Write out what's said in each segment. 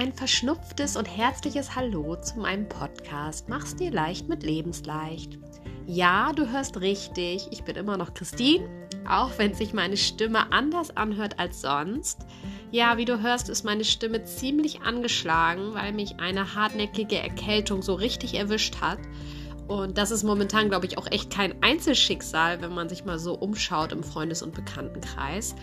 ein verschnupftes und herzliches Hallo zu meinem Podcast Mach's dir leicht mit Lebensleicht. Ja, du hörst richtig, ich bin immer noch Christine, auch wenn sich meine Stimme anders anhört als sonst. Ja, wie du hörst, ist meine Stimme ziemlich angeschlagen, weil mich eine hartnäckige Erkältung so richtig erwischt hat. Und das ist momentan, glaube ich, auch echt kein Einzelschicksal, wenn man sich mal so umschaut im Freundes- und Bekanntenkreis.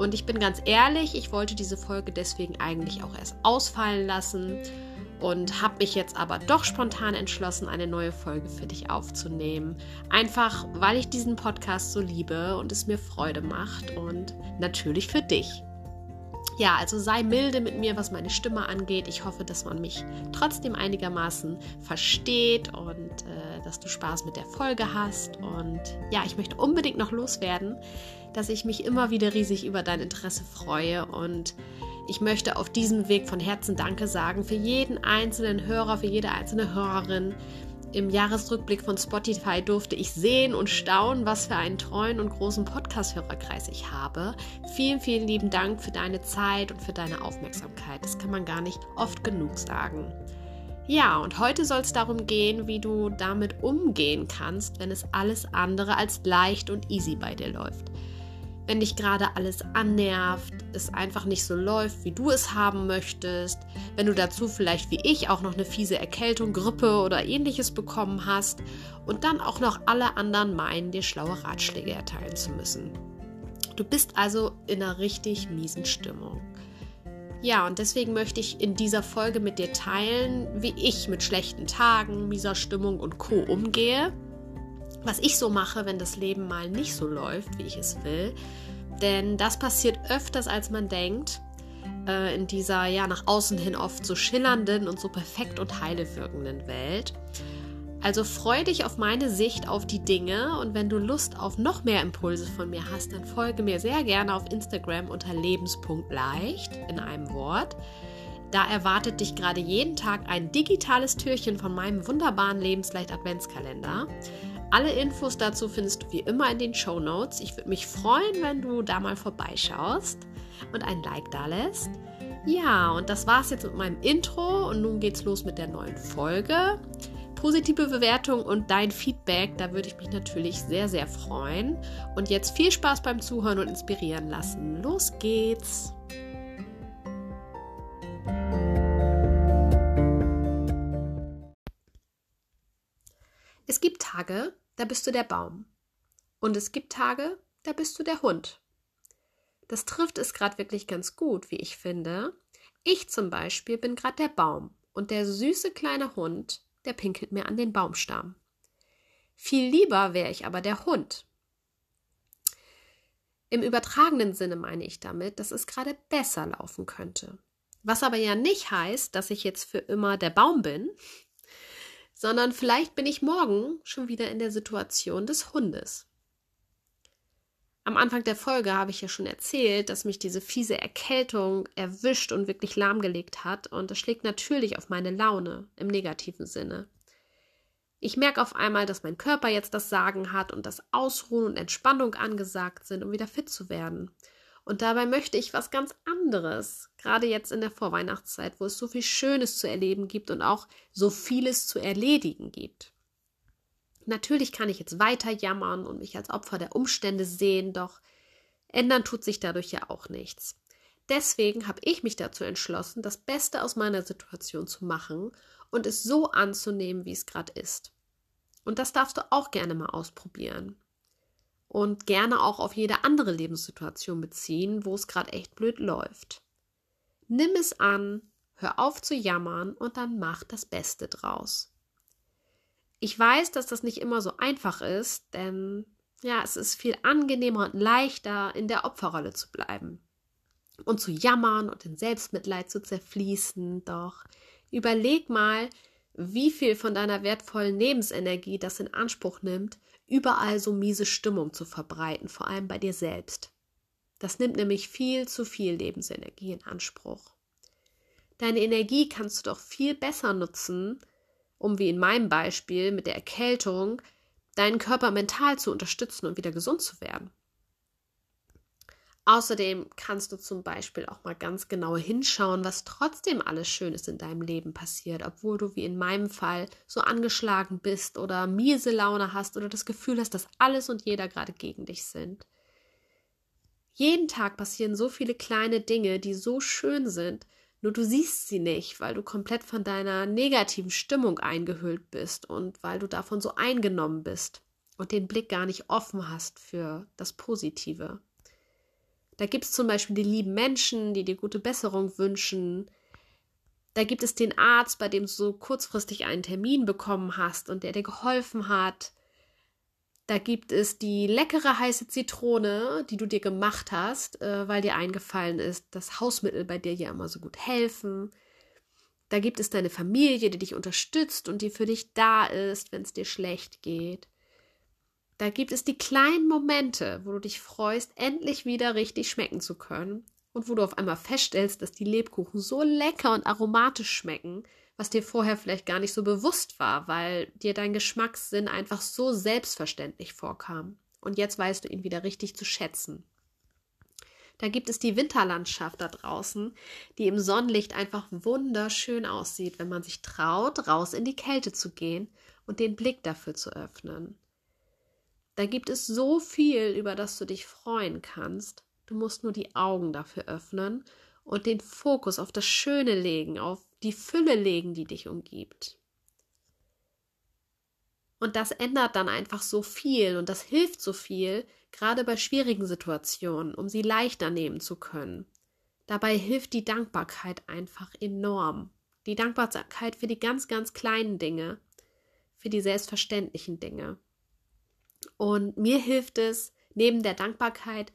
Und ich bin ganz ehrlich, ich wollte diese Folge deswegen eigentlich auch erst ausfallen lassen und habe mich jetzt aber doch spontan entschlossen, eine neue Folge für dich aufzunehmen. Einfach, weil ich diesen Podcast so liebe und es mir Freude macht und natürlich für dich. Ja, also sei milde mit mir, was meine Stimme angeht. Ich hoffe, dass man mich trotzdem einigermaßen versteht und äh, dass du Spaß mit der Folge hast. Und ja, ich möchte unbedingt noch loswerden, dass ich mich immer wieder riesig über dein Interesse freue und ich möchte auf diesem Weg von Herzen Danke sagen für jeden einzelnen Hörer, für jede einzelne Hörerin, im Jahresrückblick von Spotify durfte ich sehen und staunen, was für einen treuen und großen Podcast-Hörerkreis ich habe. Vielen, vielen lieben Dank für deine Zeit und für deine Aufmerksamkeit. Das kann man gar nicht oft genug sagen. Ja, und heute soll es darum gehen, wie du damit umgehen kannst, wenn es alles andere als leicht und easy bei dir läuft wenn dich gerade alles annervt, es einfach nicht so läuft, wie du es haben möchtest, wenn du dazu vielleicht wie ich auch noch eine fiese Erkältung, Grippe oder ähnliches bekommen hast und dann auch noch alle anderen meinen, dir schlaue Ratschläge erteilen zu müssen. Du bist also in einer richtig miesen Stimmung. Ja, und deswegen möchte ich in dieser Folge mit dir teilen, wie ich mit schlechten Tagen, mieser Stimmung und Co umgehe was ich so mache, wenn das Leben mal nicht so läuft, wie ich es will. Denn das passiert öfters, als man denkt, äh, in dieser ja nach außen hin oft so schillernden und so perfekt und heile wirkenden Welt. Also freu dich auf meine Sicht auf die Dinge und wenn du Lust auf noch mehr Impulse von mir hast, dann folge mir sehr gerne auf Instagram unter lebenspunktleicht in einem Wort. Da erwartet dich gerade jeden Tag ein digitales Türchen von meinem wunderbaren Lebensleicht Adventskalender. Alle Infos dazu findest du wie immer in den Show Notes. Ich würde mich freuen, wenn du da mal vorbeischaust und ein Like da lässt. Ja, und das war's jetzt mit meinem Intro und nun geht's los mit der neuen Folge. Positive Bewertung und dein Feedback, da würde ich mich natürlich sehr, sehr freuen. Und jetzt viel Spaß beim Zuhören und inspirieren lassen. Los geht's! Es gibt Tage, da bist du der Baum. Und es gibt Tage, da bist du der Hund. Das trifft es gerade wirklich ganz gut, wie ich finde. Ich zum Beispiel bin gerade der Baum und der süße kleine Hund, der pinkelt mir an den Baumstamm. Viel lieber wäre ich aber der Hund. Im übertragenen Sinne meine ich damit, dass es gerade besser laufen könnte. Was aber ja nicht heißt, dass ich jetzt für immer der Baum bin, sondern vielleicht bin ich morgen schon wieder in der Situation des Hundes. Am Anfang der Folge habe ich ja schon erzählt, dass mich diese fiese Erkältung erwischt und wirklich lahmgelegt hat und das schlägt natürlich auf meine Laune im negativen Sinne. Ich merke auf einmal, dass mein Körper jetzt das Sagen hat und dass Ausruhen und Entspannung angesagt sind, um wieder fit zu werden. Und dabei möchte ich was ganz anderes, gerade jetzt in der Vorweihnachtszeit, wo es so viel Schönes zu erleben gibt und auch so vieles zu erledigen gibt. Natürlich kann ich jetzt weiter jammern und mich als Opfer der Umstände sehen, doch ändern tut sich dadurch ja auch nichts. Deswegen habe ich mich dazu entschlossen, das Beste aus meiner Situation zu machen und es so anzunehmen, wie es gerade ist. Und das darfst du auch gerne mal ausprobieren und gerne auch auf jede andere Lebenssituation beziehen, wo es gerade echt blöd läuft. Nimm es an, hör auf zu jammern und dann mach das Beste draus. Ich weiß, dass das nicht immer so einfach ist, denn ja, es ist viel angenehmer und leichter, in der Opferrolle zu bleiben und zu jammern und in Selbstmitleid zu zerfließen. Doch überleg mal, wie viel von deiner wertvollen Lebensenergie das in Anspruch nimmt, überall so miese Stimmung zu verbreiten, vor allem bei dir selbst. Das nimmt nämlich viel zu viel Lebensenergie in Anspruch. Deine Energie kannst du doch viel besser nutzen, um wie in meinem Beispiel mit der Erkältung deinen Körper mental zu unterstützen und wieder gesund zu werden. Außerdem kannst du zum Beispiel auch mal ganz genau hinschauen, was trotzdem alles Schönes in deinem Leben passiert, obwohl du wie in meinem Fall so angeschlagen bist oder miese Laune hast oder das Gefühl hast, dass alles und jeder gerade gegen dich sind. Jeden Tag passieren so viele kleine Dinge, die so schön sind, nur du siehst sie nicht, weil du komplett von deiner negativen Stimmung eingehüllt bist und weil du davon so eingenommen bist und den Blick gar nicht offen hast für das Positive. Da gibt es zum Beispiel die lieben Menschen, die dir gute Besserung wünschen. Da gibt es den Arzt, bei dem du so kurzfristig einen Termin bekommen hast und der dir geholfen hat. Da gibt es die leckere heiße Zitrone, die du dir gemacht hast, äh, weil dir eingefallen ist, dass Hausmittel bei dir ja immer so gut helfen. Da gibt es deine Familie, die dich unterstützt und die für dich da ist, wenn es dir schlecht geht. Da gibt es die kleinen Momente, wo du dich freust, endlich wieder richtig schmecken zu können und wo du auf einmal feststellst, dass die Lebkuchen so lecker und aromatisch schmecken, was dir vorher vielleicht gar nicht so bewusst war, weil dir dein Geschmackssinn einfach so selbstverständlich vorkam. Und jetzt weißt du ihn wieder richtig zu schätzen. Da gibt es die Winterlandschaft da draußen, die im Sonnenlicht einfach wunderschön aussieht, wenn man sich traut, raus in die Kälte zu gehen und den Blick dafür zu öffnen. Da gibt es so viel, über das du dich freuen kannst. Du musst nur die Augen dafür öffnen und den Fokus auf das Schöne legen, auf die Fülle legen, die dich umgibt. Und das ändert dann einfach so viel und das hilft so viel, gerade bei schwierigen Situationen, um sie leichter nehmen zu können. Dabei hilft die Dankbarkeit einfach enorm. Die Dankbarkeit für die ganz, ganz kleinen Dinge, für die selbstverständlichen Dinge. Und mir hilft es, neben der Dankbarkeit,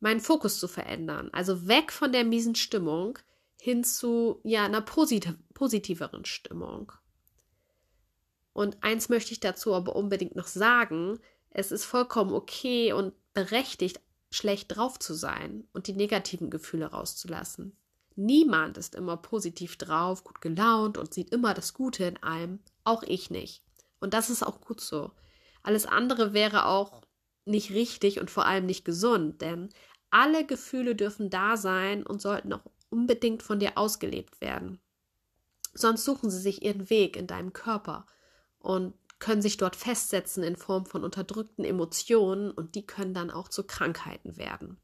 meinen Fokus zu verändern. Also weg von der miesen Stimmung hin zu ja, einer posit positiveren Stimmung. Und eins möchte ich dazu aber unbedingt noch sagen: Es ist vollkommen okay und berechtigt, schlecht drauf zu sein und die negativen Gefühle rauszulassen. Niemand ist immer positiv drauf, gut gelaunt und sieht immer das Gute in allem, auch ich nicht. Und das ist auch gut so. Alles andere wäre auch nicht richtig und vor allem nicht gesund, denn alle Gefühle dürfen da sein und sollten auch unbedingt von dir ausgelebt werden. Sonst suchen sie sich ihren Weg in deinem Körper und können sich dort festsetzen in Form von unterdrückten Emotionen und die können dann auch zu Krankheiten werden.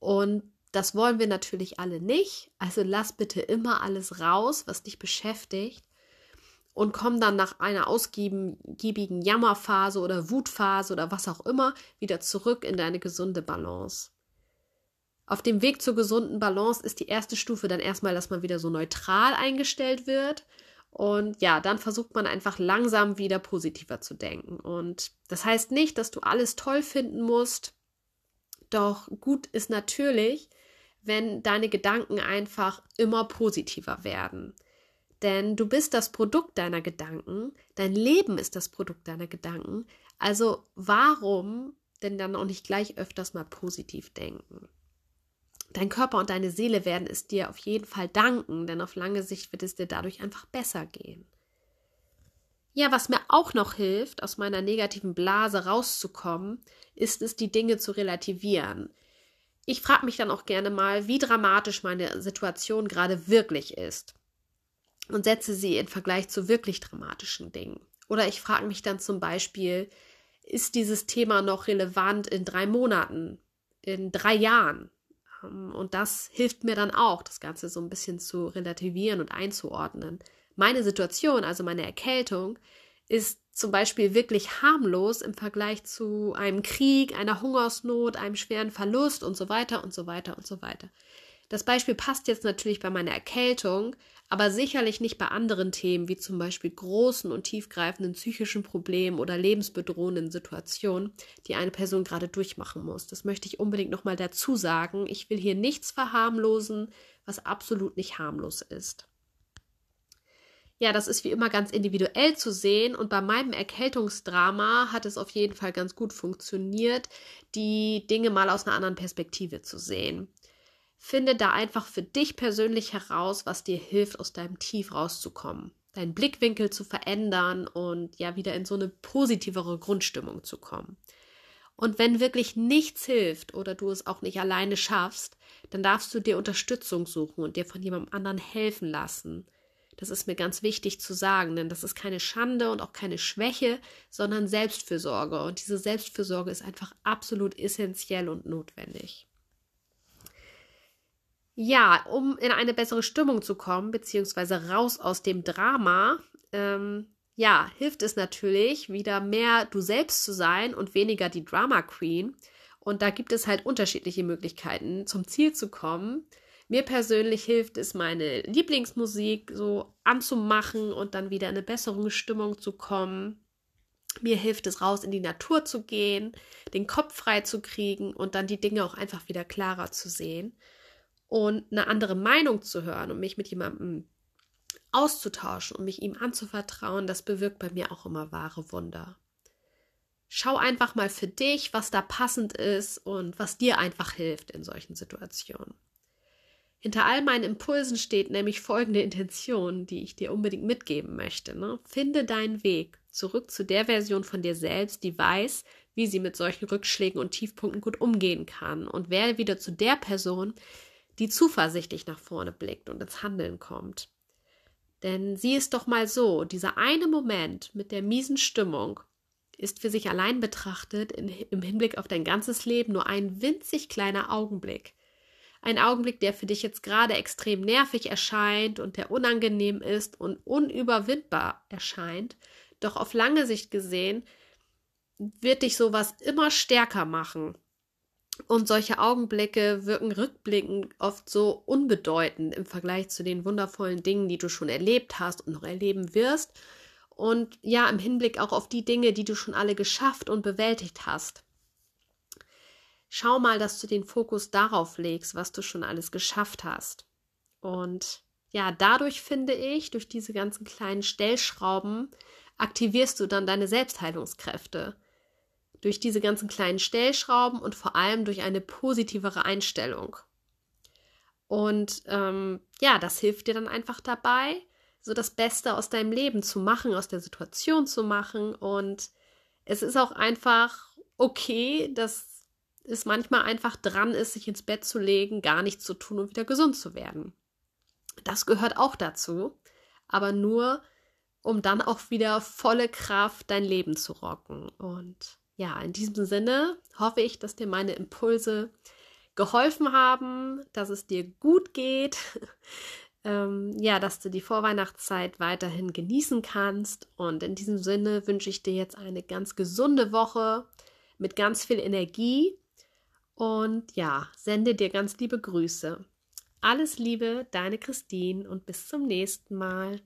Und das wollen wir natürlich alle nicht. Also lass bitte immer alles raus, was dich beschäftigt und komm dann nach einer ausgiebigen Jammerphase oder Wutphase oder was auch immer wieder zurück in deine gesunde Balance. Auf dem Weg zur gesunden Balance ist die erste Stufe dann erstmal, dass man wieder so neutral eingestellt wird. Und ja, dann versucht man einfach langsam wieder positiver zu denken. Und das heißt nicht, dass du alles toll finden musst. Doch gut ist natürlich, wenn deine Gedanken einfach immer positiver werden. Denn du bist das Produkt deiner Gedanken, dein Leben ist das Produkt deiner Gedanken. Also warum denn dann auch nicht gleich öfters mal positiv denken? Dein Körper und deine Seele werden es dir auf jeden Fall danken, denn auf lange Sicht wird es dir dadurch einfach besser gehen. Ja, was mir auch noch hilft, aus meiner negativen Blase rauszukommen, ist es, die Dinge zu relativieren. Ich frage mich dann auch gerne mal, wie dramatisch meine Situation gerade wirklich ist und setze sie in Vergleich zu wirklich dramatischen Dingen. Oder ich frage mich dann zum Beispiel, ist dieses Thema noch relevant in drei Monaten, in drei Jahren? Ähm, und das hilft mir dann auch, das Ganze so ein bisschen zu relativieren und einzuordnen. Meine Situation, also meine Erkältung, ist zum Beispiel wirklich harmlos im Vergleich zu einem Krieg, einer Hungersnot, einem schweren Verlust und so weiter und so weiter und so weiter. Das Beispiel passt jetzt natürlich bei meiner Erkältung, aber sicherlich nicht bei anderen Themen wie zum Beispiel großen und tiefgreifenden psychischen Problemen oder lebensbedrohenden Situationen, die eine Person gerade durchmachen muss. Das möchte ich unbedingt nochmal dazu sagen. Ich will hier nichts verharmlosen, was absolut nicht harmlos ist. Ja, das ist wie immer ganz individuell zu sehen und bei meinem Erkältungsdrama hat es auf jeden Fall ganz gut funktioniert, die Dinge mal aus einer anderen Perspektive zu sehen. Finde da einfach für dich persönlich heraus, was dir hilft, aus deinem Tief rauszukommen, deinen Blickwinkel zu verändern und ja wieder in so eine positivere Grundstimmung zu kommen. Und wenn wirklich nichts hilft oder du es auch nicht alleine schaffst, dann darfst du dir Unterstützung suchen und dir von jemandem anderen helfen lassen. Das ist mir ganz wichtig zu sagen, denn das ist keine Schande und auch keine Schwäche, sondern Selbstfürsorge. Und diese Selbstfürsorge ist einfach absolut essentiell und notwendig. Ja, um in eine bessere Stimmung zu kommen, beziehungsweise raus aus dem Drama, ähm, ja, hilft es natürlich, wieder mehr du selbst zu sein und weniger die Drama Queen. Und da gibt es halt unterschiedliche Möglichkeiten, zum Ziel zu kommen. Mir persönlich hilft es, meine Lieblingsmusik so anzumachen und dann wieder in eine bessere Stimmung zu kommen. Mir hilft es, raus in die Natur zu gehen, den Kopf frei zu kriegen und dann die Dinge auch einfach wieder klarer zu sehen. Und eine andere Meinung zu hören und mich mit jemandem auszutauschen und mich ihm anzuvertrauen, das bewirkt bei mir auch immer wahre Wunder. Schau einfach mal für dich, was da passend ist und was dir einfach hilft in solchen Situationen. Hinter all meinen Impulsen steht nämlich folgende Intention, die ich dir unbedingt mitgeben möchte. Ne? Finde deinen Weg zurück zu der Version von dir selbst, die weiß, wie sie mit solchen Rückschlägen und Tiefpunkten gut umgehen kann und werde wieder zu der Person, die zuversichtlich nach vorne blickt und ins Handeln kommt. Denn sieh es doch mal so, dieser eine Moment mit der miesen Stimmung ist für sich allein betrachtet in, im Hinblick auf dein ganzes Leben nur ein winzig kleiner Augenblick. Ein Augenblick, der für dich jetzt gerade extrem nervig erscheint und der unangenehm ist und unüberwindbar erscheint. Doch auf lange Sicht gesehen wird dich sowas immer stärker machen. Und solche Augenblicke wirken rückblickend oft so unbedeutend im Vergleich zu den wundervollen Dingen, die du schon erlebt hast und noch erleben wirst. Und ja, im Hinblick auch auf die Dinge, die du schon alle geschafft und bewältigt hast. Schau mal, dass du den Fokus darauf legst, was du schon alles geschafft hast. Und ja, dadurch finde ich, durch diese ganzen kleinen Stellschrauben, aktivierst du dann deine Selbstheilungskräfte. Durch diese ganzen kleinen Stellschrauben und vor allem durch eine positivere Einstellung. Und ähm, ja, das hilft dir dann einfach dabei, so das Beste aus deinem Leben zu machen, aus der Situation zu machen. Und es ist auch einfach okay, dass es manchmal einfach dran ist, sich ins Bett zu legen, gar nichts zu tun und wieder gesund zu werden. Das gehört auch dazu, aber nur, um dann auch wieder volle Kraft dein Leben zu rocken. Und ja, in diesem Sinne hoffe ich, dass dir meine Impulse geholfen haben, dass es dir gut geht, ähm, ja, dass du die Vorweihnachtszeit weiterhin genießen kannst. Und in diesem Sinne wünsche ich dir jetzt eine ganz gesunde Woche mit ganz viel Energie und ja, sende dir ganz liebe Grüße. Alles Liebe, deine Christine und bis zum nächsten Mal.